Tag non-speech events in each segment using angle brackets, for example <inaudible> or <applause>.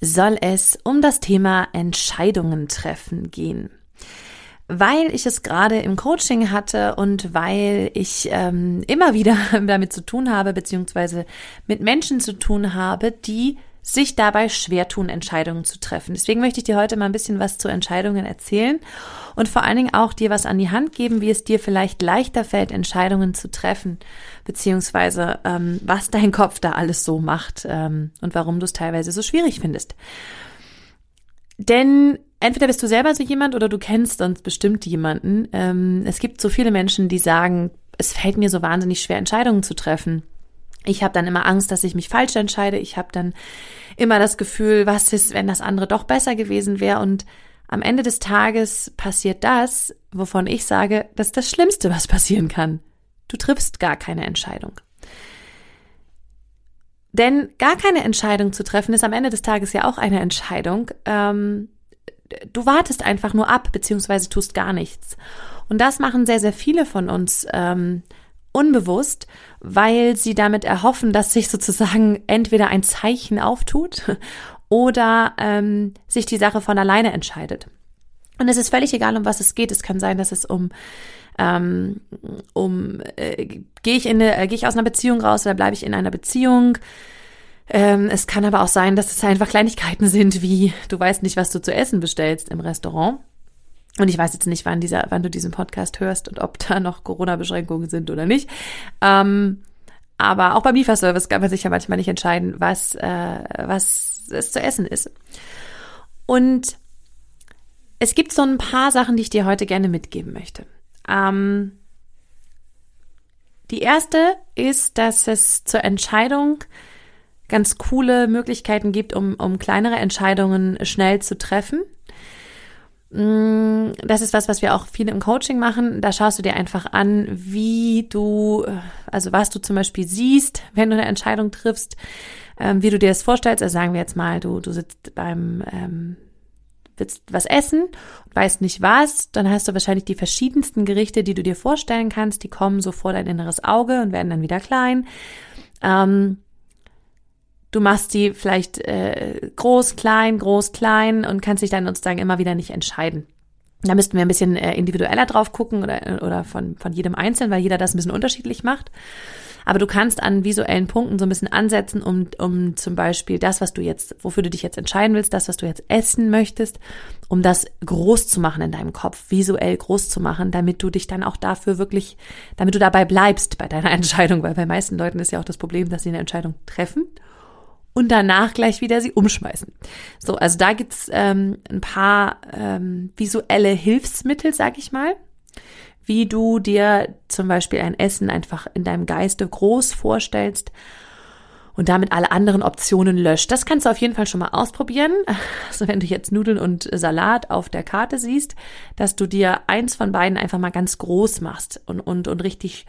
soll es um das Thema Entscheidungen treffen gehen. Weil ich es gerade im Coaching hatte und weil ich ähm, immer wieder <laughs> damit zu tun habe, beziehungsweise mit Menschen zu tun habe, die sich dabei schwer tun, Entscheidungen zu treffen. Deswegen möchte ich dir heute mal ein bisschen was zu Entscheidungen erzählen und vor allen Dingen auch dir was an die Hand geben, wie es dir vielleicht leichter fällt, Entscheidungen zu treffen, beziehungsweise ähm, was dein Kopf da alles so macht ähm, und warum du es teilweise so schwierig findest. Denn entweder bist du selber so jemand oder du kennst sonst bestimmt jemanden. Ähm, es gibt so viele Menschen, die sagen, es fällt mir so wahnsinnig schwer, Entscheidungen zu treffen. Ich habe dann immer Angst, dass ich mich falsch entscheide. Ich habe dann immer das Gefühl, was ist, wenn das andere doch besser gewesen wäre. Und am Ende des Tages passiert das, wovon ich sage, das ist das Schlimmste, was passieren kann. Du triffst gar keine Entscheidung. Denn gar keine Entscheidung zu treffen, ist am Ende des Tages ja auch eine Entscheidung. Ähm, du wartest einfach nur ab, beziehungsweise tust gar nichts. Und das machen sehr, sehr viele von uns ähm, unbewusst, weil sie damit erhoffen, dass sich sozusagen entweder ein Zeichen auftut oder ähm, sich die Sache von alleine entscheidet. Und es ist völlig egal, um was es geht. Es kann sein, dass es um ähm, um äh, gehe ich in äh, gehe ich aus einer Beziehung raus oder bleibe ich in einer Beziehung. Ähm, es kann aber auch sein, dass es einfach Kleinigkeiten sind, wie du weißt nicht, was du zu essen bestellst im Restaurant und ich weiß jetzt nicht, wann dieser, wann du diesen Podcast hörst und ob da noch Corona-Beschränkungen sind oder nicht. Ähm, aber auch beim Lieferservice kann man sich ja manchmal nicht entscheiden, was, äh, was es zu essen ist. Und es gibt so ein paar Sachen, die ich dir heute gerne mitgeben möchte. Ähm, die erste ist, dass es zur Entscheidung ganz coole Möglichkeiten gibt, um, um kleinere Entscheidungen schnell zu treffen. Mm, das ist was, was wir auch viele im Coaching machen. Da schaust du dir einfach an, wie du, also was du zum Beispiel siehst, wenn du eine Entscheidung triffst, ähm, wie du dir das vorstellst. Also sagen wir jetzt mal, du, du sitzt beim, ähm, willst was essen und weißt nicht was, dann hast du wahrscheinlich die verschiedensten Gerichte, die du dir vorstellen kannst. Die kommen so vor dein inneres Auge und werden dann wieder klein. Ähm, Du machst die vielleicht äh, groß, klein, groß, klein und kannst dich dann sozusagen immer wieder nicht entscheiden. Da müssten wir ein bisschen äh, individueller drauf gucken oder, oder von, von jedem Einzelnen, weil jeder das ein bisschen unterschiedlich macht. Aber du kannst an visuellen Punkten so ein bisschen ansetzen, um, um zum Beispiel das, was du jetzt, wofür du dich jetzt entscheiden willst, das, was du jetzt essen möchtest, um das groß zu machen in deinem Kopf, visuell groß zu machen, damit du dich dann auch dafür wirklich, damit du dabei bleibst bei deiner <laughs> Entscheidung, weil bei meisten Leuten ist ja auch das Problem, dass sie eine Entscheidung treffen und danach gleich wieder sie umschmeißen. So, also da gibt's ähm, ein paar ähm, visuelle Hilfsmittel, sag ich mal, wie du dir zum Beispiel ein Essen einfach in deinem Geiste groß vorstellst und damit alle anderen Optionen löscht. Das kannst du auf jeden Fall schon mal ausprobieren. <laughs> Also wenn du jetzt Nudeln und Salat auf der Karte siehst, dass du dir eins von beiden einfach mal ganz groß machst und, und, und richtig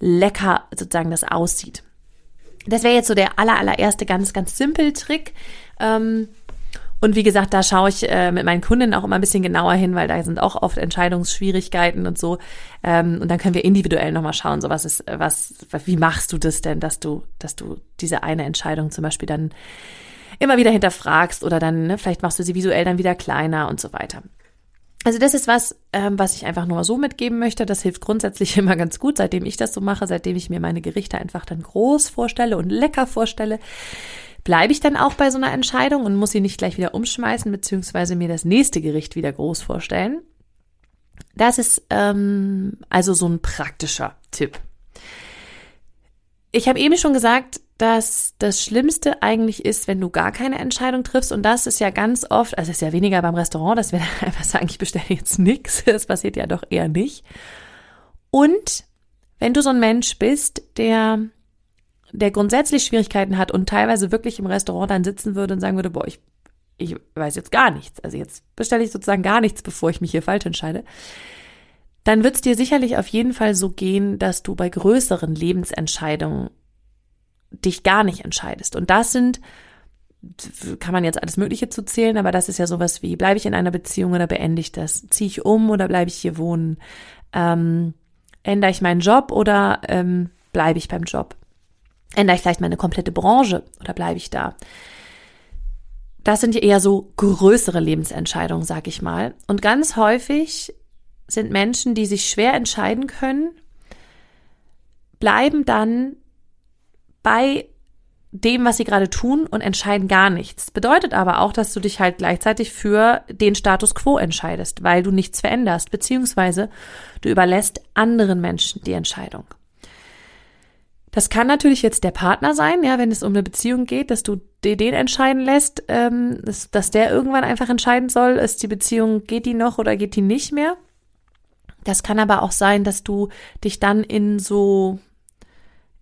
lecker sozusagen das aussieht. Das wäre jetzt so der aller, allererste ganz, ganz simpel Trick. Ähm, und wie gesagt, da schaue ich äh, mit meinen Kunden auch immer ein bisschen genauer hin, weil da sind auch oft Entscheidungsschwierigkeiten und so. Ähm, und dann können wir individuell nochmal schauen, so was ist, was, wie machst du das denn, dass du, dass du diese eine Entscheidung zum Beispiel dann immer wieder hinterfragst oder dann, ne, vielleicht machst du sie visuell dann wieder kleiner und so weiter. Also das ist was, ähm, was ich einfach nur so mitgeben möchte. Das hilft grundsätzlich <laughs> immer ganz gut, seitdem ich das so mache, seitdem ich mir meine Gerichte einfach dann groß vorstelle und lecker vorstelle. Bleibe ich dann auch bei so einer Entscheidung und muss sie nicht gleich wieder umschmeißen, beziehungsweise mir das nächste Gericht wieder groß vorstellen. Das ist ähm, also so ein praktischer Tipp. Ich habe eben schon gesagt, dass das Schlimmste eigentlich ist, wenn du gar keine Entscheidung triffst. Und das ist ja ganz oft, also ist ja weniger beim Restaurant, dass wir <laughs> einfach sagen, ich bestelle jetzt nichts. <laughs> Das passiert ja doch eher nicht. Und wenn du so ein Mensch bist, der, der grundsätzlich Schwierigkeiten hat und teilweise wirklich im Restaurant dann sitzen würde und sagen würde, boah, ich ich weiß jetzt gar nichts. Also jetzt bestelle ich sozusagen gar nichts, bevor ich mich hier falsch entscheide. Dann wird es dir sicherlich auf jeden Fall so gehen, dass du bei größeren Lebensentscheidungen dich gar nicht entscheidest. Und das sind, kann man jetzt alles Mögliche zu zählen, aber das ist ja sowas wie, bleibe ich in einer Beziehung oder beende ich das? Ziehe ich um oder bleibe ich hier wohnen? Ähm, ändere ich meinen Job oder ähm, bleibe ich beim Job? Ändere ich vielleicht meine komplette Branche oder bleibe ich da? Das sind ja eher so größere Lebensentscheidungen, sag ich mal. Und ganz häufig sind Menschen, die sich schwer entscheiden können, bleiben dann bei dem, was sie gerade tun und entscheiden gar nichts. Bedeutet aber auch, dass du dich halt gleichzeitig für den Status quo entscheidest, weil du nichts veränderst, beziehungsweise du überlässt anderen Menschen die Entscheidung. Das kann natürlich jetzt der Partner sein, ja, wenn es um eine Beziehung geht, dass du den entscheiden lässt, ähm, dass, dass der irgendwann einfach entscheiden soll, ist die Beziehung, geht die noch oder geht die nicht mehr. Das kann aber auch sein, dass du dich dann in so,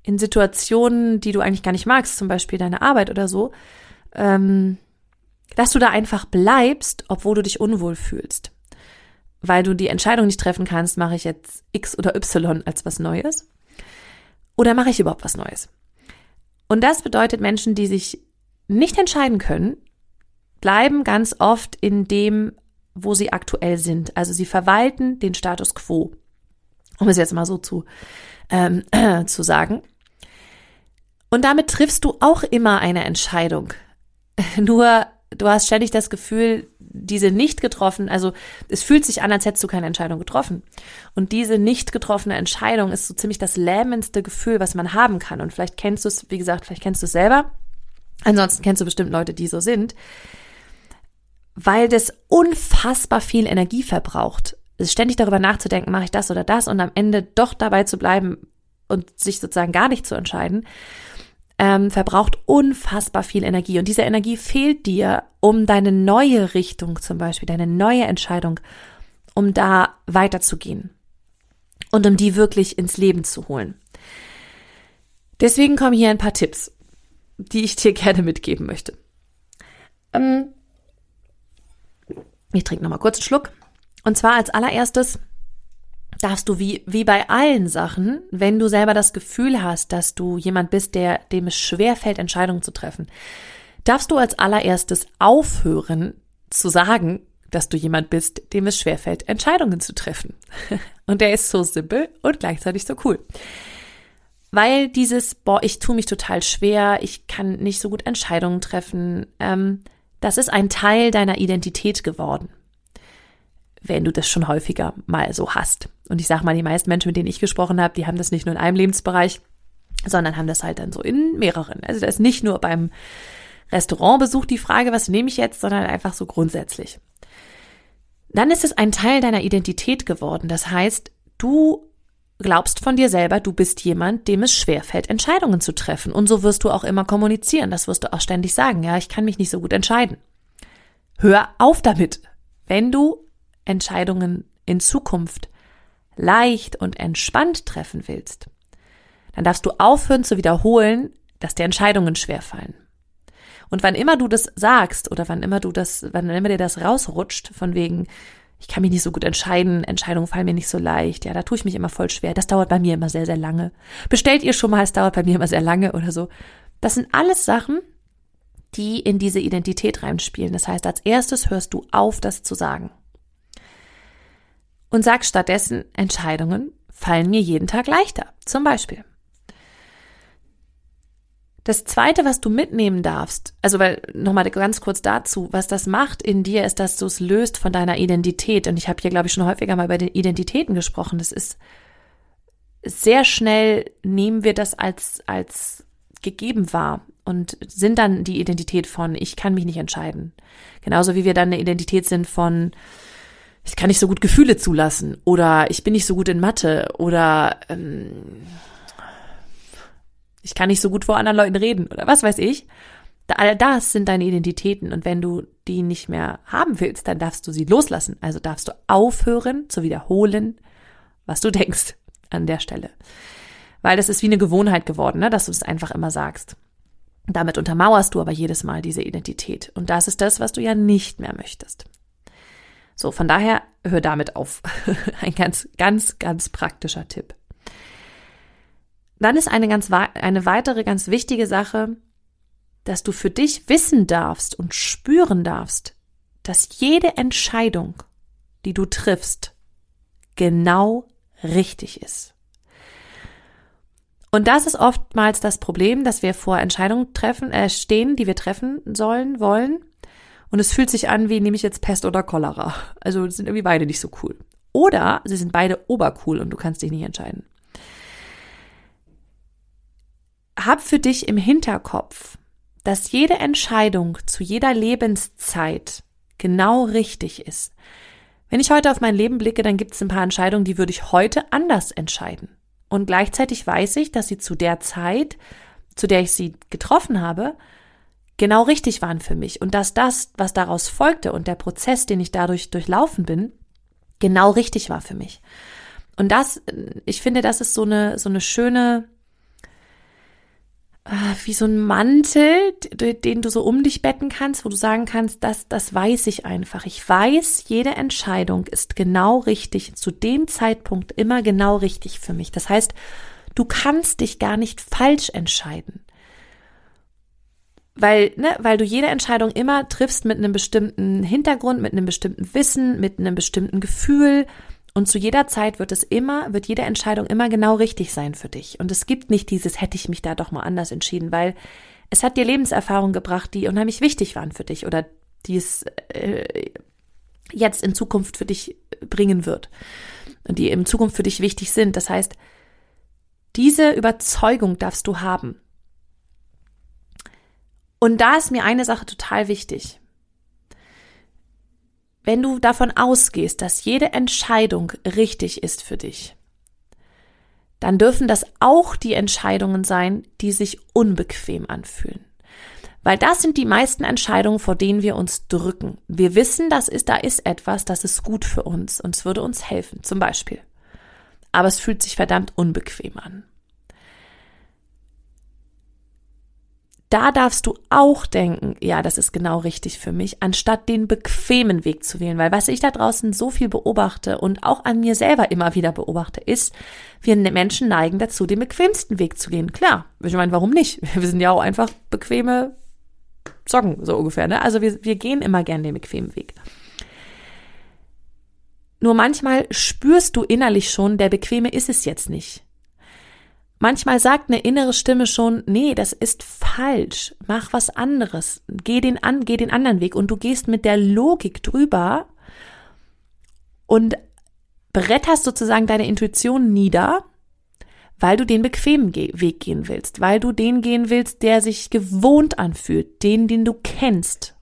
in Situationen, die du eigentlich gar nicht magst, zum Beispiel deine Arbeit oder so, ähm, dass du da einfach bleibst, obwohl du dich unwohl fühlst. Weil du die Entscheidung nicht treffen kannst, mache ich jetzt X oder Y als was Neues oder mache ich überhaupt was Neues? Und das bedeutet, Menschen, die sich nicht entscheiden können, bleiben ganz oft in dem, wo sie aktuell sind. Also sie verwalten den Status quo, um es jetzt mal so zu, ähm, äh, <clears throat> zu sagen. Und damit triffst du auch immer eine Entscheidung. <laughs> Nur du hast ständig das Gefühl, diese nicht getroffen, also es fühlt sich an, als hättest du keine Entscheidung getroffen. Und diese nicht getroffene Entscheidung ist so ziemlich das lähmendste Gefühl, was man haben kann. Und vielleicht kennst du es, wie gesagt, vielleicht kennst du es selber. Ansonsten kennst du bestimmt Leute, die so sind. Weil das unfassbar viel Energie verbraucht. Ständig darüber nachzudenken, mache ich das oder das und am Ende doch dabei zu bleiben und sich sozusagen gar nicht zu entscheiden ähm, verbraucht unfassbar viel Energie. Und diese Energie fehlt dir, um deine neue Richtung zum Beispiel, deine neue Entscheidung, um da weiterzugehen und um die wirklich ins Leben zu holen. Deswegen kommen hier ein paar Tipps, die ich dir <laughs> gerne mitgeben möchte. Ähm, ich trinke nochmal kurz einen Schluck. Und zwar als allererstes darfst du wie, wie bei allen Sachen, wenn du selber das Gefühl hast, dass du jemand bist, der, dem es schwer fällt, Entscheidungen zu treffen, darfst du als allererstes aufhören zu sagen, dass du jemand bist, dem es schwer fällt, Entscheidungen zu treffen. <laughs> Und der ist so simpel und gleichzeitig so cool. Weil dieses, boah, ich tue mich total schwer, ich kann nicht so gut Entscheidungen treffen, ähm, das ist ein Teil deiner Identität geworden wenn du das schon häufiger mal so hast. Und ich sage mal, die meisten Menschen, mit denen ich gesprochen habe, die haben das nicht nur in einem Lebensbereich, sondern haben das halt dann so in mehreren. Also da ist nicht nur beim Restaurantbesuch die Frage, was nehme ich jetzt, sondern einfach so grundsätzlich. Dann ist es ein Teil deiner Identität geworden. Das heißt, du glaubst von dir selber, du bist jemand, dem es schwerfällt, Entscheidungen zu treffen. Und so wirst du auch immer kommunizieren. Das wirst du auch ständig sagen. Ja, ich kann mich nicht so gut entscheiden. Hör auf damit. Wenn du Entscheidungen in Zukunft leicht und entspannt treffen willst, dann darfst du aufhören zu wiederholen, dass dir Entscheidungen schwerfallen. Und wann immer du das sagst oder wann immer du das, wann immer dir das rausrutscht, von wegen, ich kann mich nicht so gut entscheiden, Entscheidungen fallen mir nicht so leicht, ja, da tue ich mich immer voll schwer, das dauert bei mir immer sehr, sehr lange. Bestellt ihr schon mal, es dauert bei mir immer sehr lange oder so. Das sind alles Sachen, die in diese Identität reinspielen. Das heißt, als erstes hörst du auf, das zu sagen und sag stattdessen, Entscheidungen fallen mir jeden Tag leichter. Zum Beispiel. Das zweite, was du mitnehmen darfst, also weil nochmal ganz kurz dazu, was das macht in dir, ist, dass du es löst von deiner Identität. Und ich habe hier, glaube ich, schon häufiger mal über den Identitäten gesprochen. Das ist sehr schnell nehmen wir das als, als gegeben wahr und sind dann die Identität von, ich kann mich nicht entscheiden. Genauso wie wir dann eine Identität sind von, ich kann nicht so gut Gefühle zulassen oder ich bin nicht so gut in Mathe oder ähm, ich kann nicht so gut vor anderen Leuten reden oder was weiß ich. All das sind deine Identitäten und wenn du die nicht mehr haben willst, dann darfst du sie loslassen. Also darfst du aufhören zu wiederholen, was du denkst an der Stelle. Weil das ist wie eine Gewohnheit geworden, ne? dass du es einfach immer sagst. Damit untermauerst du aber jedes Mal diese Identität. Und das ist das, was du ja nicht mehr möchtest. So, von daher hör damit auf. <laughs> Ein ganz, ganz, ganz praktischer Tipp. Dann ist eine ganz, eine weitere ganz wichtige Sache, dass du für dich wissen darfst und spüren darfst, dass jede Entscheidung, die du triffst, genau richtig ist. Und das ist oftmals das Problem, dass wir vor Entscheidungen treffen, äh, stehen, die wir treffen sollen, wollen. Und es fühlt sich an, wie nehme ich jetzt Pest oder Cholera. Also sind irgendwie beide nicht so cool. Oder sie sind beide obercool und du kannst dich nicht entscheiden. Hab für dich im Hinterkopf, dass jede Entscheidung zu jeder Lebenszeit genau richtig ist. Wenn ich heute auf mein Leben blicke, dann gibt es ein paar Entscheidungen, die würde ich heute anders entscheiden. Und gleichzeitig weiß ich, dass sie zu der Zeit, zu der ich sie getroffen habe, genau richtig waren für mich. Und dass das, was daraus folgte und der Prozess, den ich dadurch durchlaufen bin, genau richtig war für mich. Und das, ich finde, das ist so eine, so eine schöne, äh, wie so ein Mantel, den du so um dich betten kannst, wo du sagen kannst, das, das weiß ich einfach. Ich weiß, jede Entscheidung ist genau richtig, zu dem Zeitpunkt immer genau richtig für mich. Das heißt, du kannst dich gar nicht falsch entscheiden. Weil, ne, weil du jede Entscheidung immer triffst mit einem bestimmten Hintergrund, mit einem bestimmten Wissen, mit einem bestimmten Gefühl, und zu jeder Zeit wird es immer, wird jede Entscheidung immer genau richtig sein für dich. Und es gibt nicht dieses, hätte ich mich da doch mal anders entschieden, weil es hat dir Lebenserfahrungen gebracht, die unheimlich wichtig waren für dich oder die es äh, jetzt in Zukunft für dich bringen wird und die in Zukunft für dich wichtig sind. Das heißt, diese Überzeugung darfst du haben. Und da ist mir eine Sache total wichtig wenn du davon ausgehst, dass jede Entscheidung richtig ist für dich, dann dürfen das auch die Entscheidungen sein, die sich unbequem anfühlen. Weil das sind die meisten Entscheidungen, vor denen wir uns drücken. Wir wissen, das ist, da ist etwas, das ist gut für uns und es würde uns helfen, zum Beispiel. Aber es fühlt sich verdammt unbequem an. Da darfst du auch denken, ja, das ist genau richtig für mich, anstatt den bequemen Weg zu wählen. Weil was ich da draußen so viel beobachte und auch an mir selber immer wieder beobachte, ist, wir Menschen neigen dazu, den bequemsten Weg zu gehen. Klar, ich meine, warum nicht? <laughs> Wir sind ja auch einfach bequeme Socken, so ungefähr. Ne? Also wir, wir gehen immer gern den bequemen Weg. Nur manchmal spürst du innerlich schon, der bequeme ist es jetzt nicht. Manchmal sagt eine innere Stimme schon, nee, das ist falsch. Mach was anderes. Geh den an, geh den anderen Weg und du gehst mit der Logik drüber und bretterst sozusagen deine Intuition nieder, weil du den bequemen Weg gehen willst, weil du den gehen willst, der sich gewohnt anfühlt, den, den du kennst.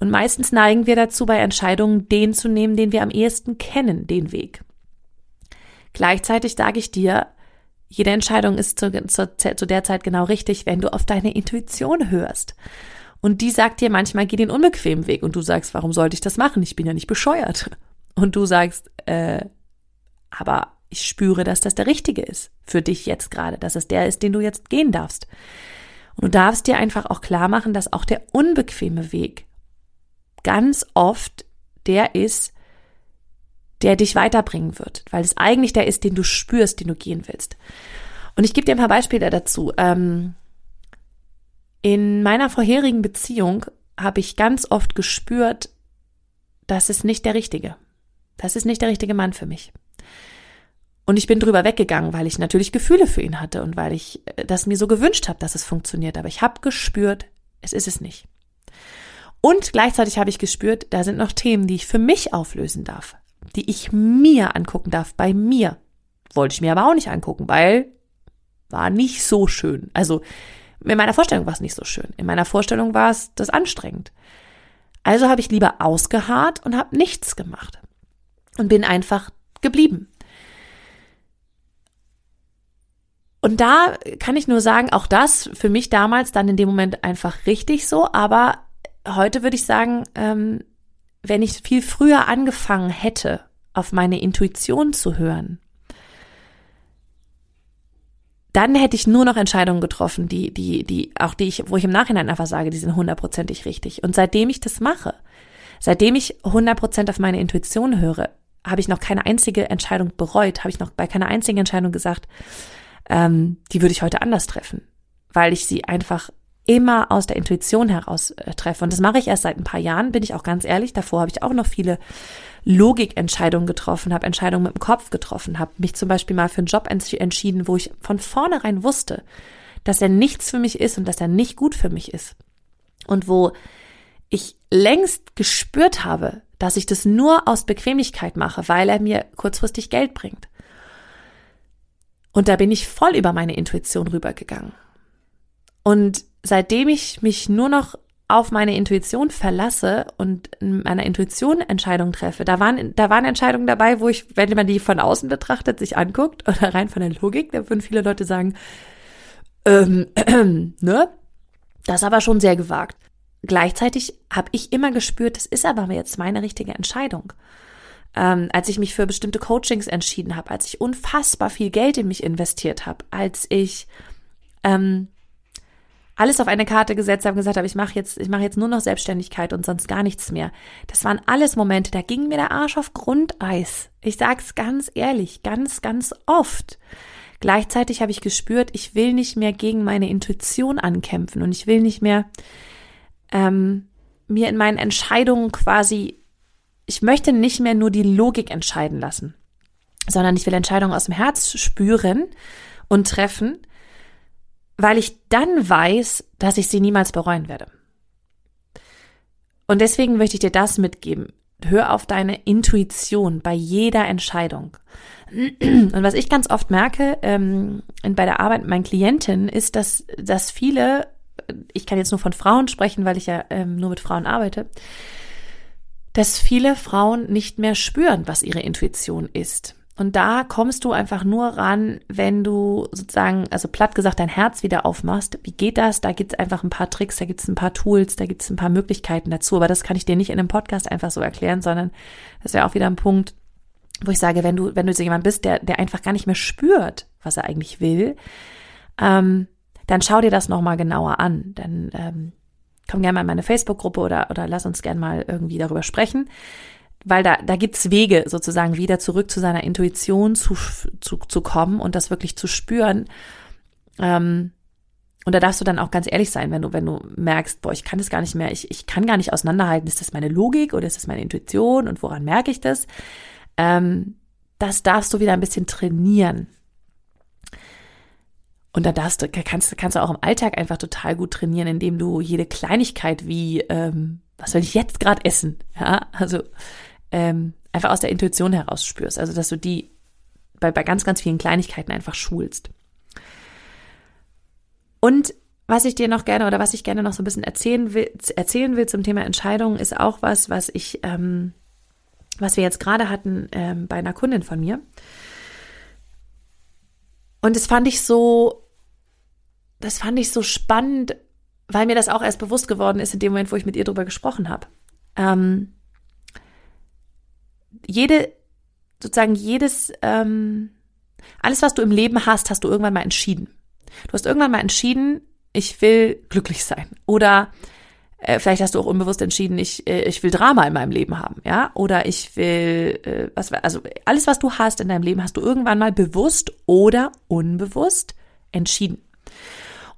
Und meistens neigen wir dazu, bei Entscheidungen den zu nehmen, den wir am ehesten kennen, den Weg. Gleichzeitig sage ich dir, jede Entscheidung ist zu, zu, zu der Zeit genau richtig, wenn du auf deine Intuition hörst. Und die sagt dir manchmal, geh den unbequemen Weg. Und du sagst, warum sollte ich das machen? Ich bin ja nicht bescheuert. Und du sagst, äh, aber ich spüre, dass das der richtige ist für dich jetzt gerade, dass es der ist, den du jetzt gehen darfst. Und du darfst dir einfach auch klar machen, dass auch der unbequeme Weg ganz oft der ist, der dich weiterbringen wird, weil es eigentlich der ist, den du spürst, den du gehen willst. Und ich gebe dir ein paar Beispiele dazu. Ähm, in meiner vorherigen Beziehung habe ich ganz oft gespürt, das ist nicht der Richtige. Das ist nicht der richtige Mann für mich. Und ich bin drüber weggegangen, weil ich natürlich Gefühle für ihn hatte und weil ich äh, das mir so gewünscht habe, dass es funktioniert. Aber ich habe gespürt, es ist es nicht. Und gleichzeitig habe ich gespürt, da sind noch Themen, die ich für mich auflösen darf die ich mir angucken darf, bei mir. Wollte ich mir aber auch nicht angucken, weil war nicht so schön. Also in meiner Vorstellung war es nicht so schön. In meiner Vorstellung war es das anstrengend. Also habe ich lieber ausgeharrt und habe nichts gemacht und bin einfach geblieben. Und da kann ich nur sagen, auch das für mich damals dann in dem Moment einfach richtig so, aber heute würde ich sagen, ähm, wenn ich viel früher angefangen hätte, auf meine Intuition zu hören, dann hätte ich nur noch Entscheidungen getroffen, die, die, die, auch die ich, wo ich im Nachhinein einfach sage, die sind hundertprozentig richtig. Und seitdem ich das mache, seitdem ich hundertprozentig auf meine Intuition höre, habe ich noch keine einzige Entscheidung bereut, habe ich noch bei keiner einzigen Entscheidung gesagt, ähm, die würde ich heute anders treffen, weil ich sie einfach immer aus der Intuition heraus äh, treffe. Und das mache ich erst seit ein paar Jahren, bin ich auch ganz ehrlich. Davor habe ich auch noch viele Logikentscheidungen getroffen, habe Entscheidungen mit dem Kopf getroffen, habe mich zum Beispiel mal für einen Job entschieden, wo ich von vornherein wusste, dass er nichts für mich ist und dass er nicht gut für mich ist. Und wo ich längst gespürt habe, dass ich das nur aus Bequemlichkeit mache, weil er mir kurzfristig Geld bringt. Und da bin ich voll über meine Intuition rübergegangen. Und seitdem ich mich nur noch auf meine Intuition verlasse und meiner Intuition Entscheidungen treffe, da waren, da waren Entscheidungen dabei, wo ich, wenn man die von außen betrachtet, sich anguckt oder <laughs> rein von der Logik, da würden viele Leute sagen, ähm, äh, <clears throat> ne? Das ist aber schon sehr gewagt. Gleichzeitig habe ich immer gespürt, das ist aber jetzt meine richtige Entscheidung. Ähm, als ich mich für bestimmte Coachings entschieden habe, als ich unfassbar viel Geld in mich investiert habe, als ich ähm, alles auf eine Karte gesetzt habe und gesagt habe, ich mache jetzt, ich mache jetzt nur noch Selbstständigkeit und sonst gar nichts mehr. Das waren alles Momente, da ging mir der Arsch auf Grundeis. Ich sag's ganz ehrlich, ganz, ganz oft. Gleichzeitig habe ich gespürt, ich will nicht mehr gegen meine Intuition ankämpfen und ich will nicht mehr ähm, mir in meinen Entscheidungen quasi, ich möchte nicht mehr nur die Logik entscheiden lassen, sondern ich will Entscheidungen aus dem Herz spüren und treffen weil ich dann weiß, dass ich sie niemals bereuen werde. Und deswegen möchte ich dir das mitgeben. Hör auf deine Intuition bei jeder Entscheidung. Und was ich ganz oft merke ähm, bei der Arbeit mit meinen Klientinnen ist, dass, dass viele, ich kann jetzt nur von Frauen sprechen, weil ich ja ähm, nur mit Frauen arbeite, dass viele Frauen nicht mehr spüren, was ihre Intuition ist. Und da kommst du einfach nur ran, wenn du sozusagen, also platt gesagt, dein Herz wieder aufmachst. Wie geht das? Da gibt es einfach ein paar Tricks, da gibt es ein paar Tools, da gibt es ein paar Möglichkeiten dazu. Aber das kann ich dir nicht in einem Podcast einfach so erklären, sondern das wäre auch wieder ein Punkt, wo ich sage, wenn du, wenn du so jemand bist, der, der einfach gar nicht mehr spürt, was er eigentlich will, ähm, dann schau dir das nochmal genauer an. Dann ähm, komm gerne mal in meine Facebook-Gruppe oder, oder lass uns gerne mal irgendwie darüber sprechen weil da, da gibt's Wege sozusagen wieder zurück zu seiner Intuition zu, zu, zu kommen und das wirklich zu spüren. Ähm, und da darfst du dann auch ganz ehrlich sein, wenn du, wenn du merkst, boah, ich kann das gar nicht mehr, ich, ich kann gar nicht auseinanderhalten, ist das meine Logik oder ist das meine Intuition und woran merke ich das? Ähm, das darfst du wieder ein bisschen trainieren. Und da darfst du, kannst, kannst du auch im Alltag einfach total gut trainieren, indem du jede Kleinigkeit wie, ähm, was soll ich jetzt gerade essen? Ja, also ähm, einfach aus der Intuition heraus spürst. Also, dass du die bei, bei ganz, ganz vielen Kleinigkeiten einfach schulst. Und was ich dir noch gerne oder was ich gerne noch so ein bisschen erzählen will, erzählen will zum Thema Entscheidungen, ist auch was, was ich, ähm, was wir jetzt gerade hatten ähm, bei einer Kundin von mir. Und das fand ich so, das fand ich so spannend, weil mir das auch erst bewusst geworden ist in dem Moment, wo ich mit ihr drüber gesprochen habe. Ähm, jede, sozusagen jedes, ähm, alles, was du im Leben hast, hast du irgendwann mal entschieden. Du hast irgendwann mal entschieden, ich will glücklich sein. Oder äh, vielleicht hast du auch unbewusst entschieden, ich, äh, ich will Drama in meinem Leben haben, ja? Oder ich will, äh, was, also alles, was du hast in deinem Leben, hast du irgendwann mal bewusst oder unbewusst entschieden.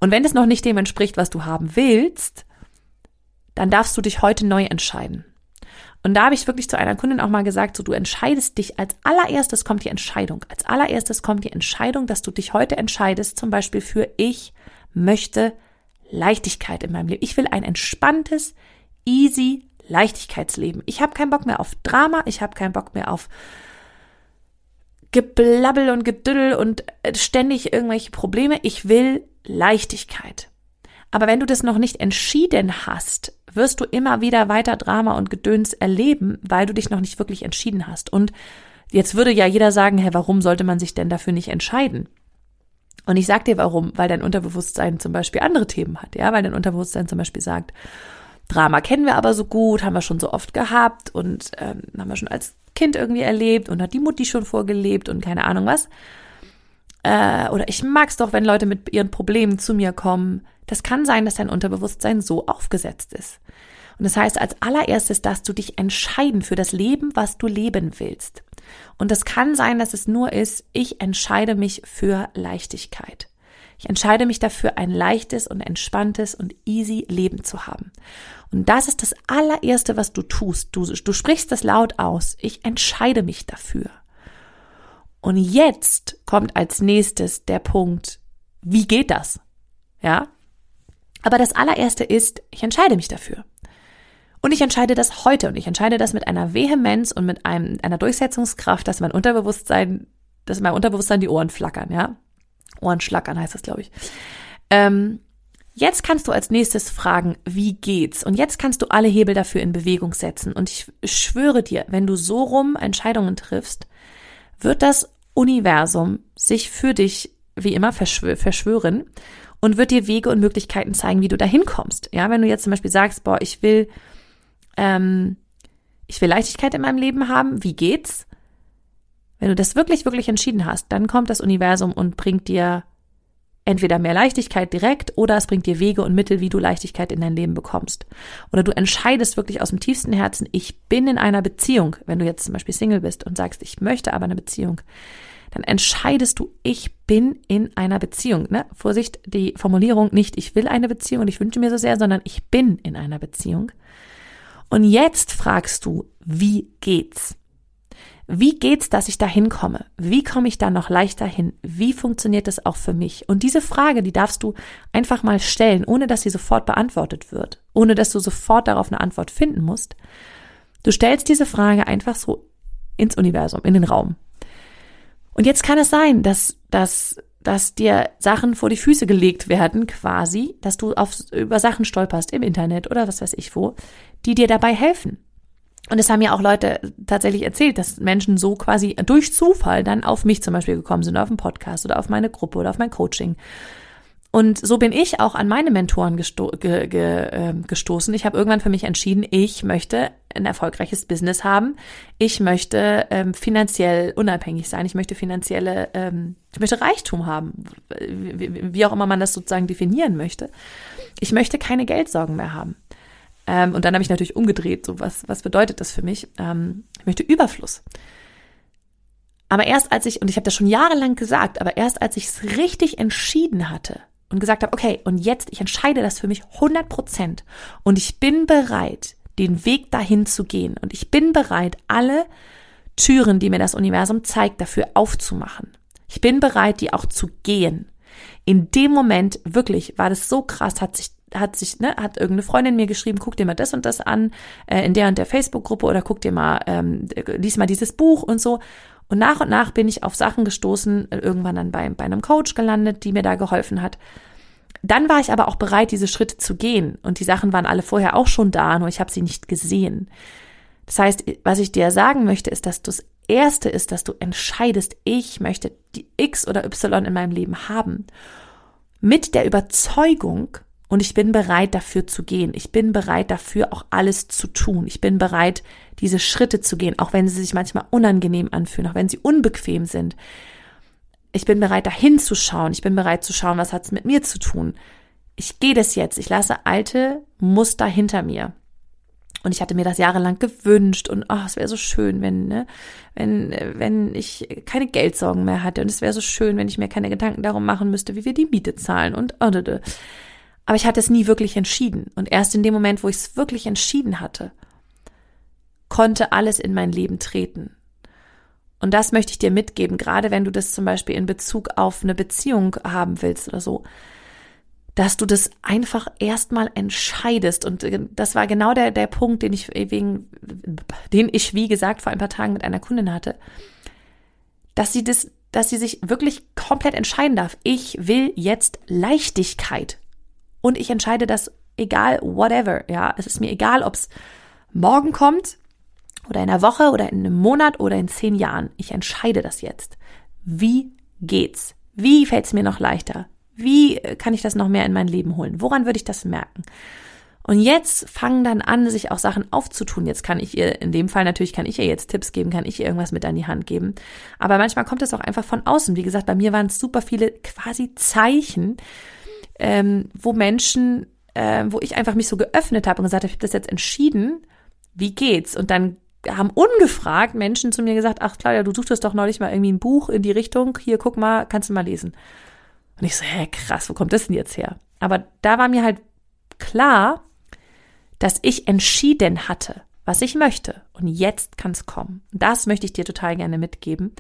Und wenn es noch nicht dem entspricht, was du haben willst, dann darfst du dich heute neu entscheiden. Und da habe ich wirklich zu einer Kundin auch mal gesagt, so du entscheidest dich, als allererstes kommt die Entscheidung. Als allererstes kommt die Entscheidung, dass du dich heute entscheidest, zum Beispiel für ich möchte Leichtigkeit in meinem Leben. Ich will ein entspanntes, easy Leichtigkeitsleben. Ich habe keinen Bock mehr auf Drama, ich habe keinen Bock mehr auf Geblabbel und Gedüdel und äh, ständig irgendwelche Probleme. Ich will Leichtigkeit. Aber wenn du das noch nicht entschieden hast, wirst du immer wieder weiter Drama und Gedöns erleben, weil du dich noch nicht wirklich entschieden hast. Und jetzt würde ja jeder sagen, hä, warum sollte man sich denn dafür nicht entscheiden? Und ich sag dir warum, weil dein Unterbewusstsein zum Beispiel andere Themen hat, ja, weil dein Unterbewusstsein zum Beispiel sagt, Drama kennen wir aber so gut, haben wir schon so oft gehabt und ähm, haben wir schon als Kind irgendwie erlebt und hat die Mutti schon vorgelebt und keine Ahnung was. Äh, oder ich mag's doch, wenn Leute mit ihren Problemen zu mir kommen. Das kann sein, dass dein Unterbewusstsein so aufgesetzt ist. Und das heißt als allererstes, dass du dich entscheiden für das Leben, was du leben willst. Und das kann sein, dass es nur ist, ich entscheide mich für Leichtigkeit. Ich entscheide mich dafür, ein leichtes und entspanntes und easy Leben zu haben. Und das ist das allererste, was du tust. Du, du sprichst das laut aus. Ich entscheide mich dafür. Und jetzt kommt als nächstes der Punkt, wie geht das? Ja? Aber das allererste ist, ich entscheide mich dafür. Und ich entscheide das heute und ich entscheide das mit einer Vehemenz und mit einem, einer Durchsetzungskraft, dass mein Unterbewusstsein, dass mein Unterbewusstsein die Ohren flackern, ja? Ohren schlackern heißt das, glaube ich. Ähm, jetzt kannst du als nächstes fragen, wie geht's? Und jetzt kannst du alle Hebel dafür in Bewegung setzen. Und ich schwöre dir, wenn du so rum Entscheidungen triffst, wird das Universum sich für dich wie immer verschwö verschwören und wird dir Wege und Möglichkeiten zeigen, wie du da hinkommst. Ja, wenn du jetzt zum Beispiel sagst, boah, ich will, ähm, ich will Leichtigkeit in meinem Leben haben, wie geht's? Wenn du das wirklich, wirklich entschieden hast, dann kommt das Universum und bringt dir entweder mehr Leichtigkeit direkt oder es bringt dir Wege und Mittel, wie du Leichtigkeit in dein Leben bekommst. Oder du entscheidest wirklich aus dem tiefsten Herzen, ich bin in einer Beziehung. Wenn du jetzt zum Beispiel Single bist und sagst, ich möchte aber eine Beziehung, dann entscheidest du, ich bin in einer Beziehung. Ne? Vorsicht, die Formulierung nicht, ich will eine Beziehung und ich wünsche mir so sehr, sondern ich bin in einer Beziehung. Und jetzt fragst du, wie geht's? Wie geht's, dass ich da hinkomme? Wie komme ich da noch leichter hin? Wie funktioniert das auch für mich? Und diese Frage, die darfst du einfach mal stellen, ohne dass sie sofort beantwortet wird, ohne dass du sofort darauf eine Antwort finden musst. Du stellst diese Frage einfach so ins Universum, in den Raum. Und jetzt kann es sein, dass, dass, dass dir Sachen vor die Füße gelegt werden, quasi, dass du auf, über Sachen stolperst im Internet oder was weiß ich wo, die dir dabei helfen. Und es haben ja auch Leute tatsächlich erzählt, dass Menschen so quasi durch Zufall dann auf mich zum Beispiel gekommen sind, auf einen Podcast oder auf meine Gruppe oder auf mein Coaching. Und so bin ich auch an meine Mentoren gesto ge ge äh, gestoßen. Ich habe irgendwann für mich entschieden, ich möchte ein erfolgreiches Business haben. Ich möchte ähm, finanziell unabhängig sein. Ich möchte finanzielle, ähm, ich möchte Reichtum haben, wie, wie auch immer man das sozusagen definieren möchte. Ich möchte keine Geldsorgen mehr haben. Ähm, und dann habe ich natürlich umgedreht, so was, was bedeutet das für mich? Ähm, ich möchte Überfluss. Aber erst als ich, und ich habe das schon jahrelang gesagt, aber erst als ich es richtig entschieden hatte und gesagt habe, okay, und jetzt, ich entscheide das für mich 100 Prozent und ich bin bereit, den Weg dahin zu gehen und ich bin bereit, alle Türen, die mir das Universum zeigt, dafür aufzumachen. Ich bin bereit, die auch zu gehen. In dem Moment, wirklich, war das so krass, hat sich hat sich, ne, hat irgendeine Freundin mir geschrieben, guck dir mal das und das an, äh, in der und der Facebook-Gruppe oder guck dir mal, ähm, lies mal dieses Buch und so. Und nach und nach bin ich auf Sachen gestoßen, irgendwann dann bei, bei einem Coach gelandet, die mir da geholfen hat. Dann war ich aber auch bereit, diese Schritte zu gehen. Und die Sachen waren alle vorher auch schon da, nur ich habe sie nicht gesehen. Das heißt, was ich dir sagen möchte, ist, dass das Erste ist, dass du entscheidest, ich möchte die X oder Y in meinem Leben haben. Mit der Überzeugung, und ich bin bereit dafür zu gehen. Ich bin bereit dafür auch alles zu tun. Ich bin bereit, diese Schritte zu gehen, auch wenn sie sich manchmal unangenehm anfühlen, auch wenn sie unbequem sind. Ich bin bereit, dahin zu schauen. Ich bin bereit zu schauen, was hat es mit mir zu tun. Ich gehe das jetzt. Ich lasse alte Muster hinter mir. Und ich hatte mir das jahrelang gewünscht und oh, es wäre so schön, wenn, ne, wenn, wenn ich keine Geldsorgen mehr hatte. Und es wäre so schön, wenn ich mir keine Gedanken darum machen müsste, wie wir die Miete zahlen und oh, oh, oh. Aber ich hatte es nie wirklich entschieden. Und erst in dem Moment, wo ich es wirklich entschieden hatte, konnte alles in mein Leben treten. Und das möchte ich dir mitgeben, gerade wenn du das zum Beispiel in Bezug auf eine Beziehung haben willst oder so, dass du das einfach erstmal entscheidest. Und äh, das war genau der, der Punkt, den ich wegen, den ich, wie gesagt, vor ein paar Tagen mit einer Kundin hatte, dass sie das, dass sie sich wirklich komplett entscheiden darf. Ich will jetzt Leichtigkeit und ich entscheide das egal, whatever. Ja, es ist mir egal, ob es morgen kommt oder in einer Woche oder in einem Monat oder in zehn Jahren. Ich entscheide das jetzt. Wie geht's? Wie fällt es mir noch leichter? Wie kann ich das noch mehr in mein Leben holen? Woran würde ich das merken? Und jetzt fangen dann an, sich auch Sachen aufzutun. Jetzt kann ich ihr, in dem Fall natürlich kann ich ihr jetzt Tipps geben, kann ich ihr irgendwas mit an die Hand geben. Aber manchmal kommt es auch einfach von außen. Wie gesagt, bei mir waren es super viele quasi Zeichen, ähm, wo Menschen, äh, wo ich einfach mich so geöffnet habe und gesagt habe, ich habe das jetzt entschieden, wie geht's? Und dann haben ungefragt Menschen zu mir gesagt, ach Claudia, du suchtest doch neulich mal irgendwie ein Buch in die Richtung, hier guck mal, kannst du mal lesen. Und ich so, hä, krass, wo kommt das denn jetzt her? Aber da war mir halt klar, dass ich entschieden hatte, was ich möchte. Und jetzt kann es kommen. Das möchte ich dir total gerne mitgeben.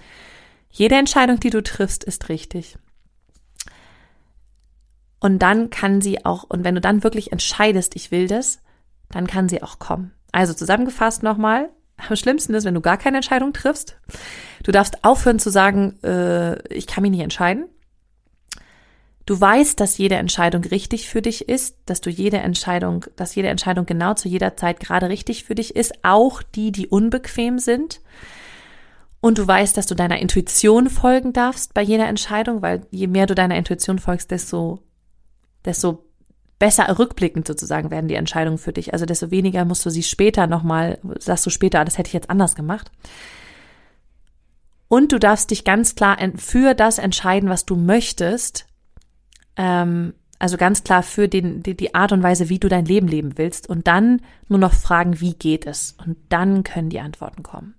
Jede Entscheidung, die du triffst, ist richtig. Und dann kann sie auch, und wenn du dann wirklich entscheidest, ich will das, dann kann sie auch kommen. Also zusammengefasst nochmal, <laughs> am schlimmsten ist, wenn du gar keine Entscheidung triffst. Du darfst aufhören zu sagen, äh, ich kann mich nicht entscheiden. Du weißt, dass jede Entscheidung richtig für dich ist, dass du jede Entscheidung, dass jede Entscheidung genau zu jeder Zeit gerade richtig für dich ist, auch die, die unbequem sind. Und du weißt, dass du deiner Intuition folgen darfst bei jeder Entscheidung, weil je mehr du deiner Intuition folgst, desto, desto besser rückblickend sozusagen werden die Entscheidungen für dich. Also desto weniger musst du sie später nochmal, sagst du später, das hätte ich jetzt anders gemacht. Und du darfst dich ganz klar für das entscheiden, was du möchtest ähm, also ganz klar für den, die, die Art und Weise, wie du dein Leben leben willst und dann nur noch fragen, wie geht es? Und dann können die Antworten kommen.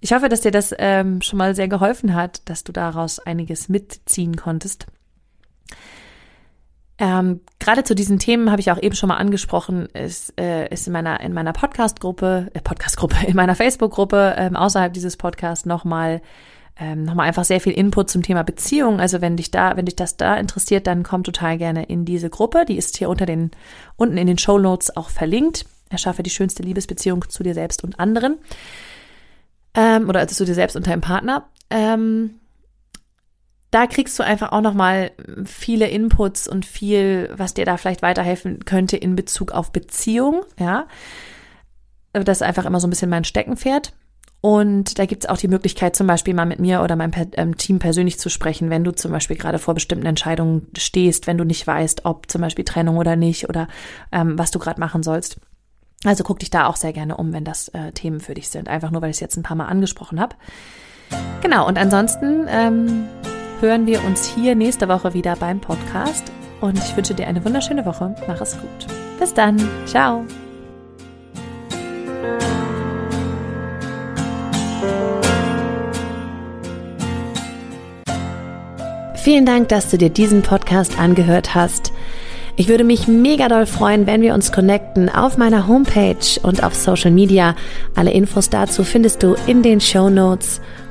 Ich hoffe, dass dir das ähm, schon mal sehr geholfen hat, dass du daraus einiges mitziehen konntest. Ähm, gerade zu diesen Themen habe ich auch eben schon mal angesprochen, ist, äh, ist in meiner, in meiner Podcast-Gruppe, äh, Podcast-Gruppe, <laughs> in meiner Facebook-Gruppe ähm, außerhalb dieses Podcasts nochmal ähm, nochmal einfach sehr viel Input zum Thema Beziehung. Also wenn dich da, wenn dich das da interessiert, dann komm total gerne in diese Gruppe. Die ist hier unter den, unten in den Show Notes auch verlinkt. Erschaffe die schönste Liebesbeziehung zu dir selbst und anderen. Ähm, oder also zu dir selbst und deinem Partner. Ähm, da kriegst du einfach auch nochmal viele Inputs und viel, was dir da vielleicht weiterhelfen könnte in Bezug auf Beziehung, ja. Das ist einfach immer so ein bisschen mein Steckenpferd. Und da gibt es auch die Möglichkeit, zum Beispiel mal mit mir oder meinem ähm, Team persönlich zu sprechen, wenn du zum Beispiel gerade vor bestimmten Entscheidungen stehst, wenn du nicht weißt, ob zum Beispiel Trennung oder nicht oder ähm, was du gerade machen sollst. Also guck dich da auch sehr gerne um, wenn das äh, Themen für dich sind. Einfach nur, weil ich es jetzt ein paar Mal angesprochen habe. Genau, und ansonsten ähm, hören wir uns hier nächste Woche wieder beim Podcast. Und ich wünsche dir eine wunderschöne Woche. Mach es gut. Bis dann. Ciao. Vielen Dank, dass du dir diesen Podcast angehört hast. Ich würde mich mega doll freuen, wenn wir uns connecten auf meiner Homepage und auf Social Media. Alle Infos dazu findest du in den Show Notes.